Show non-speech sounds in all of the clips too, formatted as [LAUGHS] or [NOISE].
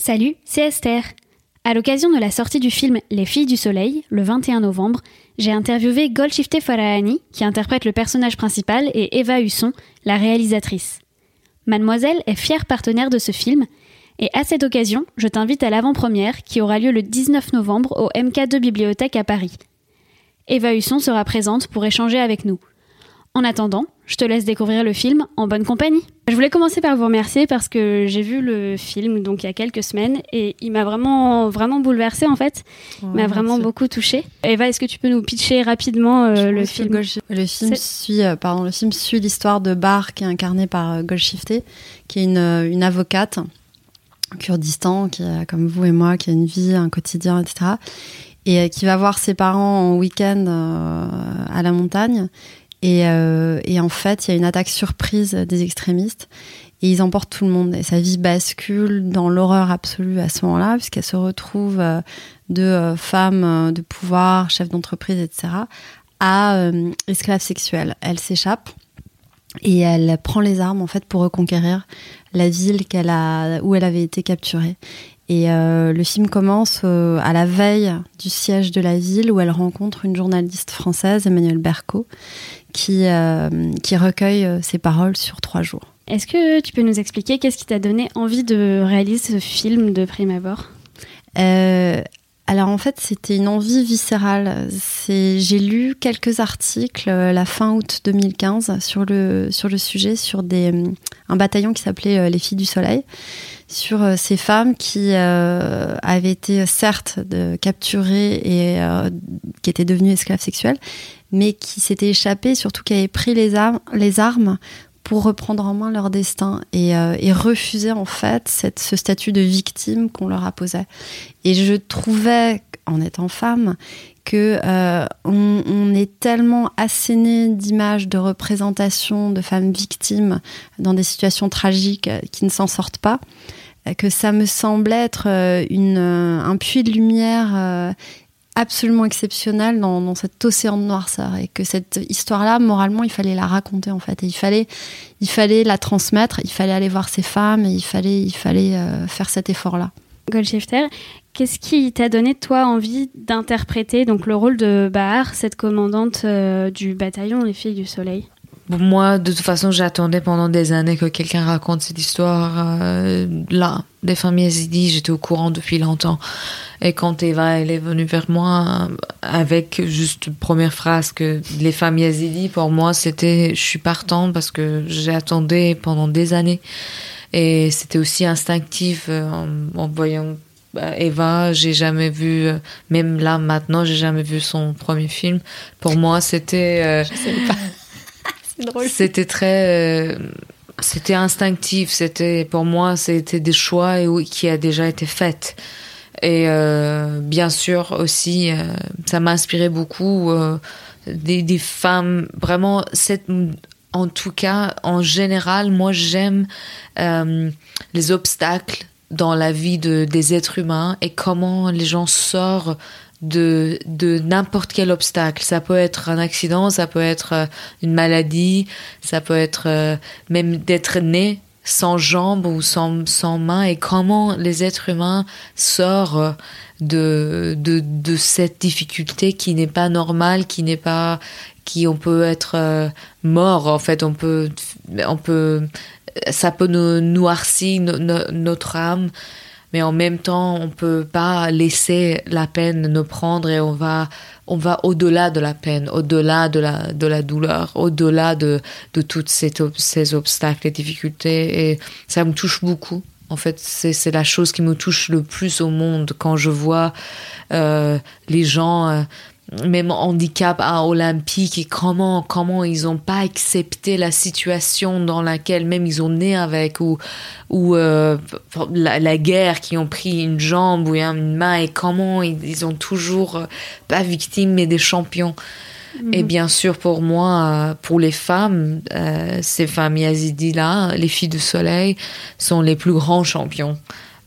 Salut, c'est Esther. À l'occasion de la sortie du film Les Filles du Soleil, le 21 novembre, j'ai interviewé Golshifte Farahani, qui interprète le personnage principal, et Eva Husson, la réalisatrice. Mademoiselle est fière partenaire de ce film, et à cette occasion, je t'invite à l'avant-première qui aura lieu le 19 novembre au MK2 Bibliothèque à Paris. Eva Husson sera présente pour échanger avec nous. En attendant, je te laisse découvrir le film en bonne compagnie. Je voulais commencer par vous remercier parce que j'ai vu le film donc il y a quelques semaines et il m'a vraiment vraiment bouleversé en fait. Il m'a vraiment beaucoup touché. Eva, est-ce que tu peux nous pitcher rapidement euh, le film? Le film suit euh, pardon, le film suit l'histoire de Bar qui est incarnée par euh, Golshifte, qui est une, une avocate Kurdistan qui a comme vous et moi qui a une vie, un quotidien, etc. Et qui va voir ses parents en week-end à la montagne et, euh, et, en fait, il y a une attaque surprise des extrémistes et ils emportent tout le monde. Et sa vie bascule dans l'horreur absolue à ce moment-là, puisqu'elle se retrouve euh, de euh, femme de pouvoir, chef d'entreprise, etc., à esclave sexuelle. Elle s'échappe et elle prend les armes en fait pour reconquérir la ville a, où elle avait été capturée. Et euh, le film commence euh, à la veille du siège de la ville où elle rencontre une journaliste française, Emmanuelle Berco, qui, euh, qui recueille ses paroles sur trois jours. Est-ce que tu peux nous expliquer qu'est-ce qui t'a donné envie de réaliser ce film de prime abord? Alors en fait, c'était une envie viscérale. J'ai lu quelques articles la fin août 2015 sur le, sur le sujet, sur des, un bataillon qui s'appelait Les Filles du Soleil, sur euh, ces femmes qui euh, avaient été certes capturées et euh, qui étaient devenues esclaves sexuelles, mais qui s'étaient échappées, surtout qui avaient pris les, les armes pour reprendre en main leur destin et, et refuser en fait cette, ce statut de victime qu'on leur imposait. Et je trouvais, en étant femme, que on, on, est tellement asséné d'images, de représentations de femmes victimes dans des situations tragiques qui ne s'en sortent pas, que ça me semblait être euh, euh, un puits de lumière euh, absolument exceptionnel dans, cet océan de noirceur et que cette histoire-là, moralement, il fallait la raconter en fait. Et il fallait, il fallait la transmettre, il fallait aller voir ces femmes et il fallait, il fallait faire cet effort-là. Goldshifter, qu'est-ce qui t'a donné toi envie d'interpréter donc le rôle de Bahar, cette commandante du bataillon Les Filles du Soleil? Moi, de toute façon, j'attendais pendant des années que quelqu'un raconte cette histoire euh, là, des familles yazidis. J'étais au courant depuis longtemps. Et quand Eva, elle est venue vers moi avec juste une première phrase que les femmes yazidis, pour moi, c'était je suis partant parce que j'ai attendu pendant des années. Et c'était aussi instinctif euh, en, en voyant bah, Eva, j'ai jamais vu, euh, même là maintenant, j'ai jamais vu son premier film. Pour moi, c'était. je C'était très. Euh, c'était instinctif. C'était pour moi, c'était des choix qui a déjà été faits. Et euh, bien sûr aussi, euh, ça m'a inspiré beaucoup des, des, femmes. Vraiment, cette, en tout cas, en général, moi j'aime les obstacles dans la vie de, des êtres humains et comment les gens sortent de, de n'importe quel obstacle. Ça peut être un accident, ça peut être euh, une maladie, ça peut être euh, même d'être né sans jambes ou sans, sans mains. Et comment les êtres humains sortent de, de, de cette difficulté qui n'est pas normale, qui n'est pas, qui on peut être euh, mort en fait, on peut, on peut, ça peut nous noircir notre âme mais en même temps, on peut pas laisser la peine nous prendre et on va, on va au-delà de la peine, au-delà de la, de la douleur, au-delà de, de toutes ces, ces obstacles et difficultés. Et ça me touche beaucoup. En fait, c'est la chose qui me touche le plus au monde quand je vois euh, les gens euh, même handicap à olympique et comment comment ils ont pas accepté la situation dans laquelle même ils ont né avec ou ou euh, la, guerre qui ont pris une jambe ou une main et comment ils, ont toujours euh, pas victimes mais des champions. Mhm. et bien sûr pour moi pour les femmes ces femmes yazidis là les filles du soleil sont les plus grands champions.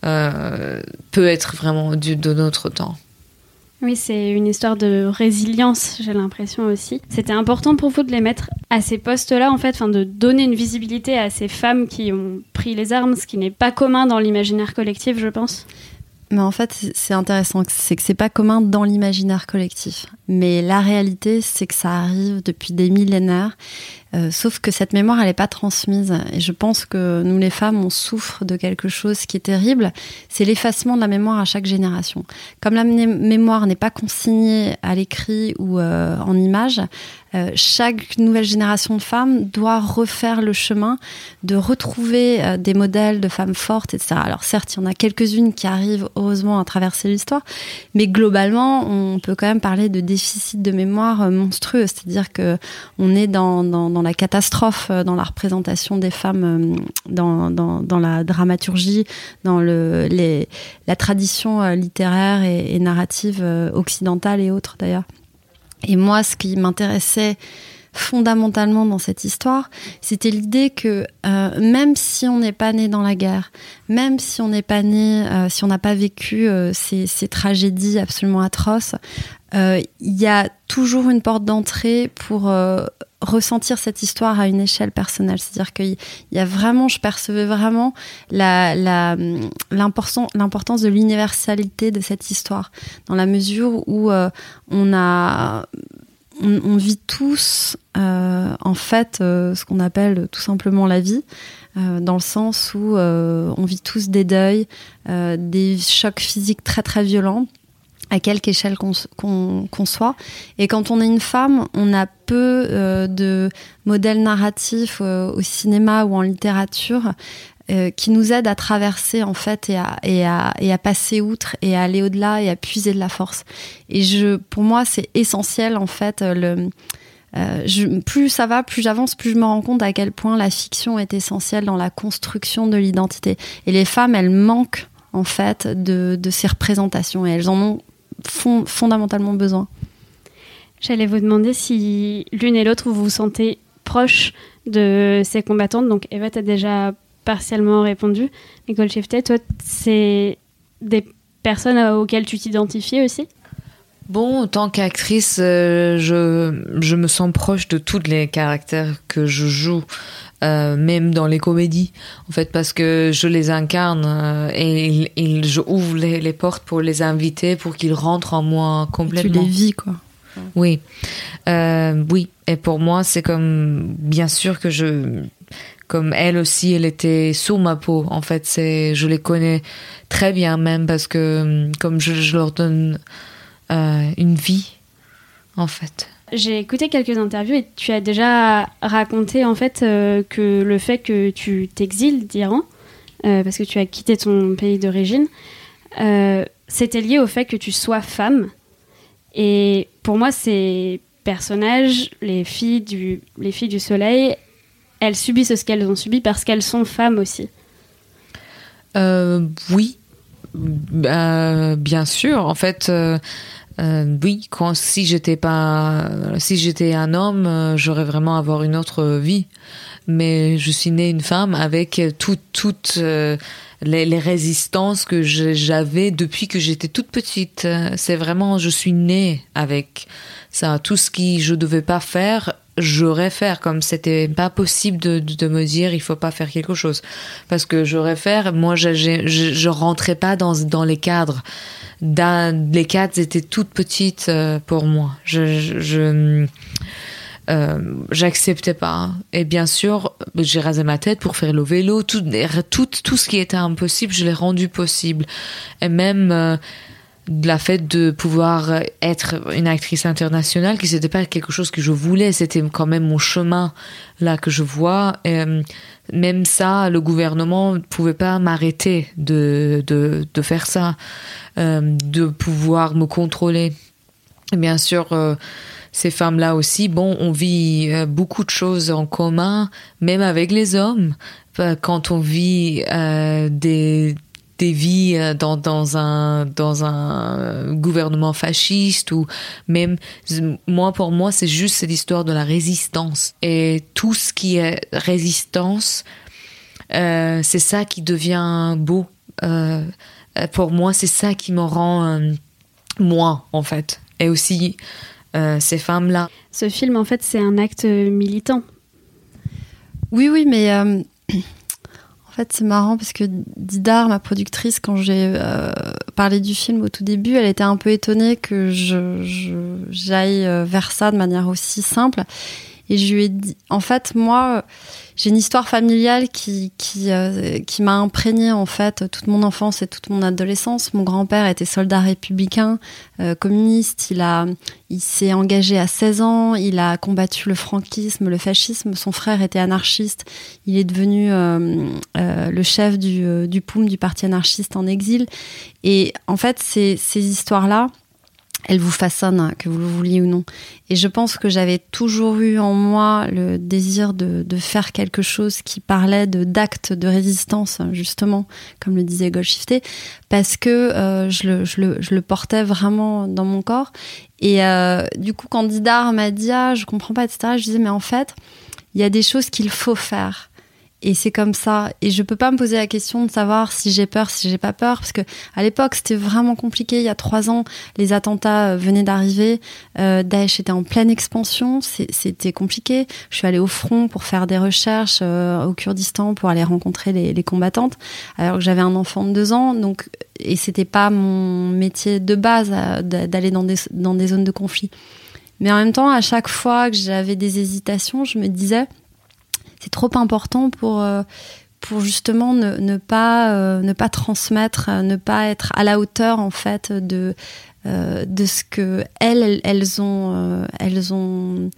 Peut être vraiment de notre temps oui, c'est une histoire de résilience, j'ai l'impression aussi. C'était important pour vous de les mettre à ces postes-là, en fait, enfin, de donner une visibilité à ces femmes qui ont pris les armes, ce qui n'est pas commun dans l'imaginaire collectif, je pense. Mais en fait, c'est intéressant, c'est que c'est pas commun dans l'imaginaire collectif. Mais la réalité, c'est que ça arrive depuis des millénaires. Euh, sauf que cette mémoire, elle n'est pas transmise. Et je pense que nous, les femmes, on souffre de quelque chose qui est terrible. C'est l'effacement de la mémoire à chaque génération. Comme la mémoire n'est pas consignée à l'écrit ou euh, en image, euh, chaque nouvelle génération de femmes doit refaire le chemin de retrouver des modèles de femmes fortes, etc. Alors certes, il y en a quelques-unes qui arrivent heureusement à traverser l'histoire, mais globalement, on peut quand même parler de déficit de mémoire monstrueux. C'est-à-dire que on est dans la catastrophe, euh, dans la représentation des femmes, euh, dans, dans, la dramaturgie, dans le, les, la tradition euh, littéraire et, narrative occidentale et autres d'ailleurs. Et moi, ce qui m'intéressait fondamentalement dans cette histoire, c'était l'idée que même si on n'est pas né dans la guerre, même si on n'est pas né, si on n'a pas vécu ces, ces, tragédies absolument atroces, il y a toujours une porte d'entrée pour ressentir cette histoire à une échelle personnelle. C'est-à-dire qu'il y a vraiment, je percevais vraiment l'importance de l'universalité de cette histoire, dans la mesure où euh, on a on, vit tous euh, en fait euh, ce qu'on appelle tout simplement la vie, dans le sens où on vit tous des deuils, des chocs physiques très très violents à quelque échelle qu'on soit. Et quand on est une femme, on a peu euh, de modèles narratifs euh, au cinéma ou en littérature euh, qui nous aident à traverser en fait et à, et à, et à passer outre et à aller au-delà et à puiser de la force. Et je, pour moi, c'est essentiel en fait. Le, je, plus ça va, plus j'avance, plus je me rends compte à quel point la fiction est essentielle dans la construction de l'identité. Et les femmes, elles manquent en fait de, de ces représentations et elles en ont fondamentalement besoin. J'allais vous demander si l'une et l'autre vous vous sentez proche de ces combattantes. Donc Eva, tu as déjà partiellement répondu. Nicole Shiftet, toi, c'est des personnes auxquelles tu t'identifies aussi? Bon, en tant qu'actrice, euh, je, je me sens proche de tous les caractères que je joue. Euh, même dans les comédies, en fait, parce que je les incarne euh, et, je ouvre les, portes pour les inviter, pour qu'ils rentrent en moi complètement. tu les vis, quoi. Oui, euh, oui. Et pour moi, c'est comme, bien sûr que je, comme elle aussi, elle était sous ma peau. En fait, c'est, je les connais très bien même parce que, comme je, leur donne une vie, en fait. J'ai écouté quelques interviews et tu as déjà raconté en fait euh, que le fait que tu t'exiles d'Iran, euh, parce que tu as quitté ton pays d'origine, euh, c'était lié au fait que tu sois femme. Et pour moi, ces personnages, les filles du, les filles du soleil, elles subissent ce qu'elles ont subi parce qu'elles sont femmes aussi. oui, bien sûr. En fait euh, oui, quand, si j'étais pas, si j'étais un homme, euh, j'aurais vraiment avoir une autre vie. Mais je suis née une femme avec toutes toutes euh, les, les, résistances que j'avais depuis que j'étais toute petite. C'est vraiment, je suis née avec ça. Tout ce qui je devais pas faire, j'aurais faire comme c'était pas possible de, me dire il faut pas faire quelque chose parce que j'aurais faire moi je, je, rentrais pas dans dans les cadres les quatre étaient toutes petites euh, pour moi. Je, euh, j'acceptais pas. Et bien sûr, j'ai rasé ma tête pour faire le vélo. Tout, tout, tout ce qui était impossible, je l'ai rendu possible. Et même euh, la fait de pouvoir être une actrice internationale, qui c'était pas quelque chose que je voulais, c'était quand même mon chemin là que je vois. Et, même ça, le gouvernement ne pouvait pas m'arrêter de, de, de, faire ça, euh, de pouvoir me contrôler. bien sûr, ces femmes-là aussi, bon, on vit beaucoup de choses en commun, même avec les hommes. Quand on vit des des vies euh, dans, dans, un, dans un gouvernement fasciste ou même, moi, pour moi, c'est juste cette histoire de la résistance. Et tout ce qui est résistance, euh, c'est ça qui devient beau. Euh, pour moi, c'est ça qui me rend moi, en fait. Et aussi ces femmes-là. Ce film, en fait, c'est un acte militant. Oui, oui, mais en fait, c'est marrant parce que Didar, ma productrice, quand j'ai euh, parlé du film au tout début, elle était un peu étonnée que j'aille euh, vers ça de manière aussi simple. Et je lui ai dit, en fait, moi, j'ai une histoire familiale qui, qui, euh, qui m'a imprégné en fait toute mon enfance et toute mon adolescence. Mon grand-père était soldat républicain, euh, communiste. Il il s'est engagé à 16 ans. Il a combattu le franquisme, le fascisme. Son frère était anarchiste. Il est devenu euh, le chef du, du POUM, du parti anarchiste en exil. Et en fait, ces, ces histoires-là, elle vous façonne, que vous le vouliez ou non. Et je pense que j'avais toujours eu en moi le désir de, faire quelque chose qui parlait de d'actes de résistance, justement, comme le disait Goldshifté, parce que euh, je, le, je, le, je, le, portais vraiment dans mon corps. Et euh, du coup, quand Didar m'a dit ah, je comprends pas, etc., je disais mais en fait, il y a des choses qu'il faut faire et c'est comme ça. Et je peux pas me poser la question de savoir si j'ai peur, si j'ai pas peur, parce que à l'époque c'était vraiment compliqué. Il y a trois ans, les attentats euh, venaient d'arriver, euh, Daesh était en pleine expansion, c'était compliqué. Je suis allée au front pour faire des recherches euh, au Kurdistan pour aller rencontrer les, les combattantes, alors que j'avais un enfant de deux ans, donc et c'était pas mon métier de base euh, d'aller dans des dans des zones de conflit. Mais en même temps, à chaque fois que j'avais des hésitations, je me disais c'est trop important pour euh, pour justement ne, ne pas euh, ne pas transmettre, euh, ne pas être à la hauteur en fait de de ce que elles elles ont elles ont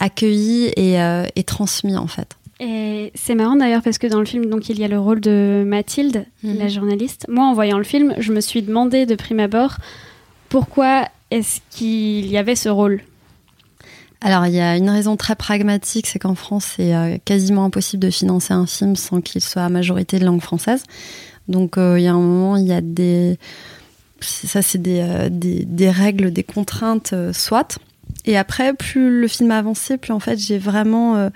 accueilli et, et, transmis en fait. Et c'est marrant d'ailleurs parce que dans le film donc il y a le rôle de Mathilde, mhm. la journaliste. Moi en voyant le film, je me suis demandé de prime abord pourquoi est-ce qu'il y avait ce rôle alors, il y a une raison très pragmatique, c'est qu'en France, c'est euh, quasiment impossible de financer un film sans qu'il soit à majorité de langue française. Donc, euh, il y a un moment, il y a des. Ça, c'est des, euh, des, règles, des contraintes, soit. Et après, plus le film a avancé, plus en fait, j'ai vraiment.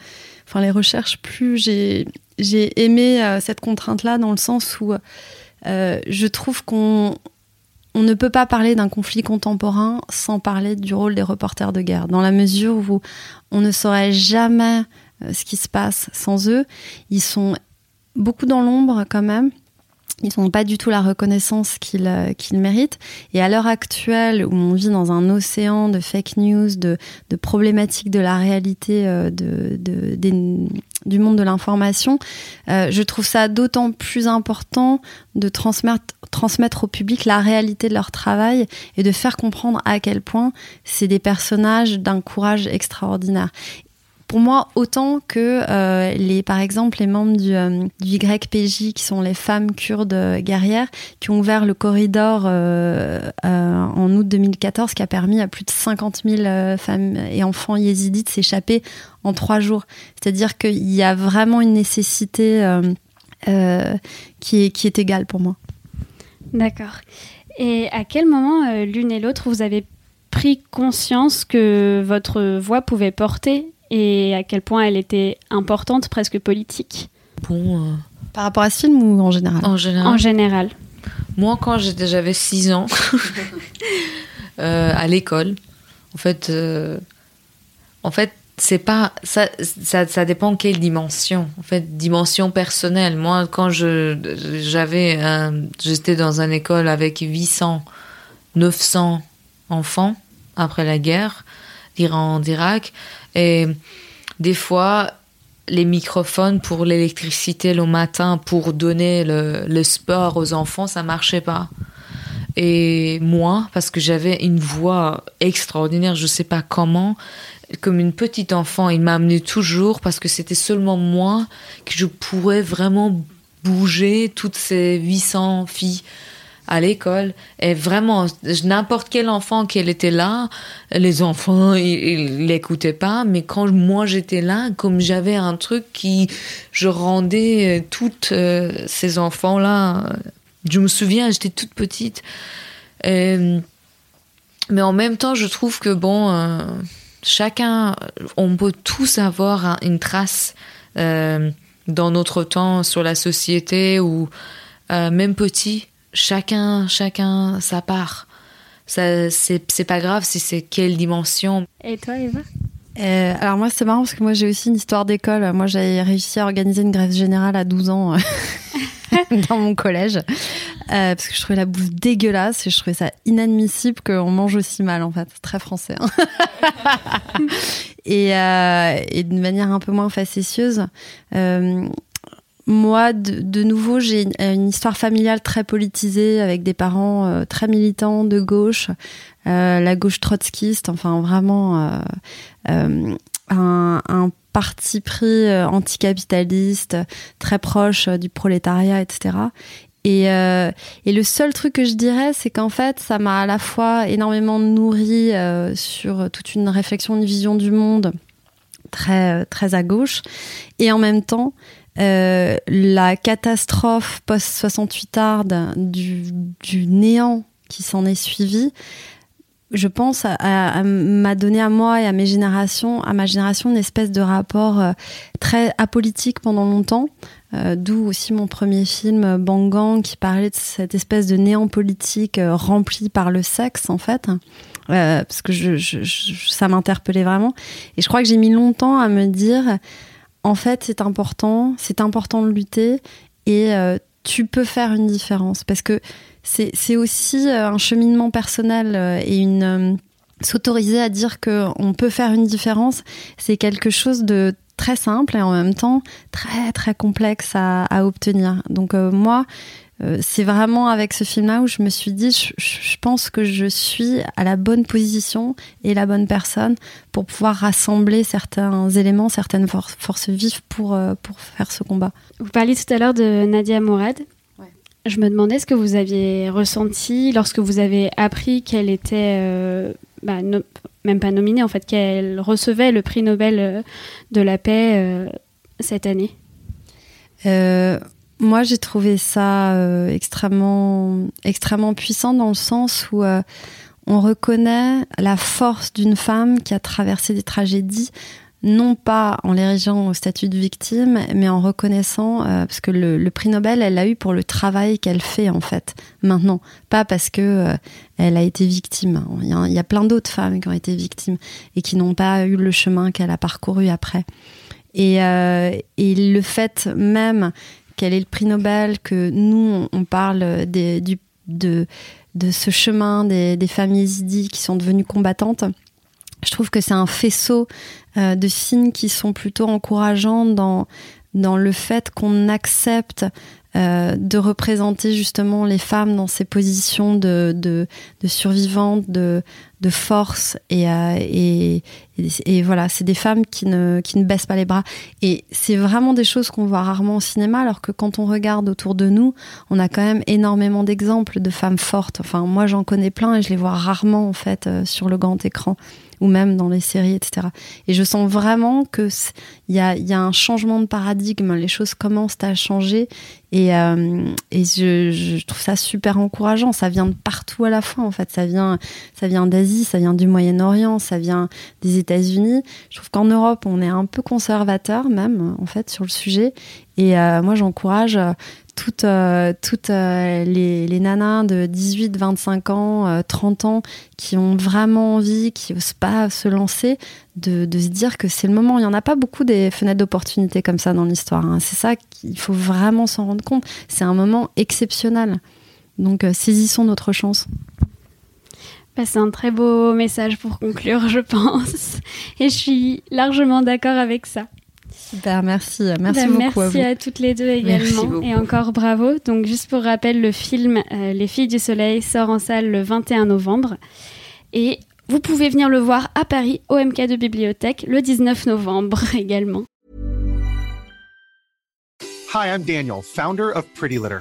Enfin, les recherches, plus j'ai aimé cette contrainte-là, dans le sens où je trouve qu'on on ne peut pas parler d'un conflit contemporain sans parler du rôle des reporters de guerre, dans la mesure où on ne saurait jamais euh, ce qui se passe sans eux. Ils sont beaucoup dans l'ombre quand même. Ils n'ont pas du tout la reconnaissance qu'ils euh, méritent. Et à l'heure actuelle, où on vit dans un océan de fake news, de, problématiques de la réalité euh, de, du monde de l'information, euh, je trouve ça d'autant plus important de transmettre, transmettre au public la réalité de leur travail et de faire comprendre à quel point c'est des personnages d'un courage extraordinaire pour moi autant que euh, les, par exemple, les membres du, euh, YPJ, qui sont les femmes kurdes guerrières, qui ont ouvert le corridor en août 2014, qui a permis à plus de 50 000 femmes et enfants yézidis de s'échapper en trois jours. C'est-à-dire qu'il y a vraiment une nécessité euh, euh, qui, est, qui est égale pour moi. D'accord. Et à quel moment, euh, l'une et l'autre, vous avez pris conscience que votre voix pouvait porter et à quel point elle était importante, presque politique Bon. Par rapport à ce film ou en général En général. En général. Moi, quand j'avais 6 ans, [LAUGHS] à l'école, en fait, en fait, c'est pas ça, ça, ça dépend quelle dimension en fait dimension personnelle moi quand je j'avais j'étais dans une école avec 800 900 enfants après la guerre d'Iran d'Irak et des fois les microphones pour l'électricité le matin pour donner le, sport aux enfants ça marchait pas et moi parce que j'avais une voix extraordinaire je sais pas comment comme une petite enfant. Il m'a amené toujours parce que c'était seulement moi que je pourrais vraiment bouger toutes ces 800 filles à l'école. Et vraiment, n'importe quel enfant qui était là, les enfants, ils l'écoutaient pas. Mais quand moi j'étais là, comme j'avais un truc qui, je rendais toutes ces enfants-là. Je me souviens, j'étais toute petite. mais en même temps, je trouve que bon, chacun, on peut tous avoir une trace euh, dans notre temps sur la société ou euh, même petit, chacun, chacun sa part. Ça, c'est pas grave si c'est quelle dimension. Et toi, Eva? Euh, alors moi c'est marrant parce que moi j'ai aussi une histoire d'école. Moi j'ai réussi à organiser une grève générale à 12 ans [LAUGHS] dans mon collège euh, parce que je trouvais la bouffe dégueulasse et je trouvais ça inadmissible qu'on mange aussi mal en fait. Très français. Hein. [LAUGHS] et, euh, et de manière un peu moins facétieuse. Euh, moi, de, nouveau, j'ai une, une, histoire familiale très politisée avec des parents euh, très militants de gauche, euh, la gauche trotskiste, enfin vraiment un, parti pris anticapitaliste, très proche du prolétariat, etc. Et, euh, le seul truc que je dirais, c'est qu'en fait, ça m'a à la fois énormément nourri euh, sur toute une réflexion, une vision du monde très, très à gauche. Et en même temps, euh, la catastrophe post-68 arde du, du néant qui s'en est suivi, je pense, m'a donné à moi et à mes générations, à ma génération, une espèce de rapport euh, très apolitique pendant longtemps. Euh, d'où aussi mon premier film Bangang qui parlait de cette espèce de néant politique rempli par le sexe en fait, parce que ça m'interpellait vraiment. Et je crois que j'ai mis longtemps à me dire, en fait, c'est important, c'est important de lutter et tu peux faire une différence parce que c'est aussi euh, un cheminement personnel euh, et une euh, s'autoriser à dire qu'on peut faire une différence, c'est quelque chose de très simple et en même temps très très complexe à, obtenir. Donc moi, c'est vraiment avec ce film-là où je me suis dit, je, pense que je suis à la bonne position et la bonne personne pour pouvoir rassembler certains éléments, certaines forces vives pour, pour faire ce combat. Vous parliez tout à l'heure de Nadia Mourad. Je me demandais ce que vous aviez ressenti lorsque vous avez appris qu'elle était, euh, bah, même pas nominée en fait, qu'elle recevait le prix Nobel euh, de la paix euh, cette année. Moi, j'ai trouvé ça extrêmement, extrêmement puissant dans le sens où on reconnaît la force d'une femme qui a traversé des tragédies non pas en l'érigeant au statut de victime, mais en reconnaissant, euh, parce que le, prix Nobel, elle l'a eu pour le travail qu'elle fait en fait, maintenant, pas parce que euh, elle a été victime. Il y a, plein d'autres femmes qui ont été victimes et qui n'ont pas eu le chemin qu'elle a parcouru après. Euh, et le fait même qu'elle ait le prix Nobel, que nous, on parle de, de ce chemin des, femmes yézidis qui sont devenues combattantes, je trouve que c'est un faisceau euh, de signes qui sont plutôt encourageants dans le fait qu'on accepte euh, de représenter justement les femmes dans ces positions de, de, de survivantes, de, de force. Et, euh, et, et, voilà, c'est des femmes qui ne, qui ne baissent pas les bras. Et c'est vraiment des choses qu'on voit rarement au cinéma, alors que quand on regarde autour de nous, on a quand même énormément d'exemples de femmes fortes. Enfin, moi j'en connais plein et je les vois rarement en fait sur le grand écran ou même dans les séries, etc. Et je sens vraiment que il y a, y a, un changement de paradigme, les choses commencent à changer et, euh, et je, trouve ça super encourageant. Ça vient de partout à la fois en fait. Ça vient, ça vient d'Asie, ça vient du Moyen-Orient, ça vient des États-Unis. Je trouve qu'en Europe, on est un peu conservateur même en fait sur le sujet. Et euh, moi, j'encourage toutes, euh, toutes euh, les, les, nanas de 18, 25 ans, 30 euh, ans qui ont vraiment envie, qui n'osent pas se lancer, de, se dire que c'est le moment. Il n'y en a pas beaucoup des fenêtres d'opportunité comme ça dans l'histoire. Hein. C'est ça qu'il faut vraiment s'en rendre compte. C'est un moment exceptionnel. Donc saisissons notre chance. Bah, c'est un très beau message pour conclure, je pense. Et je suis largement d'accord avec ça. Super, merci. Merci bah, beaucoup. Merci à, toutes les deux également. Et encore bravo. Donc, juste pour rappel, le film euh, Les Filles du Soleil sort en salle le 21 novembre. Et vous pouvez venir le voir à Paris, au MK de Bibliothèque, le 19 novembre [LAUGHS] également. Hi, I'm Daniel, founder of Pretty Litter.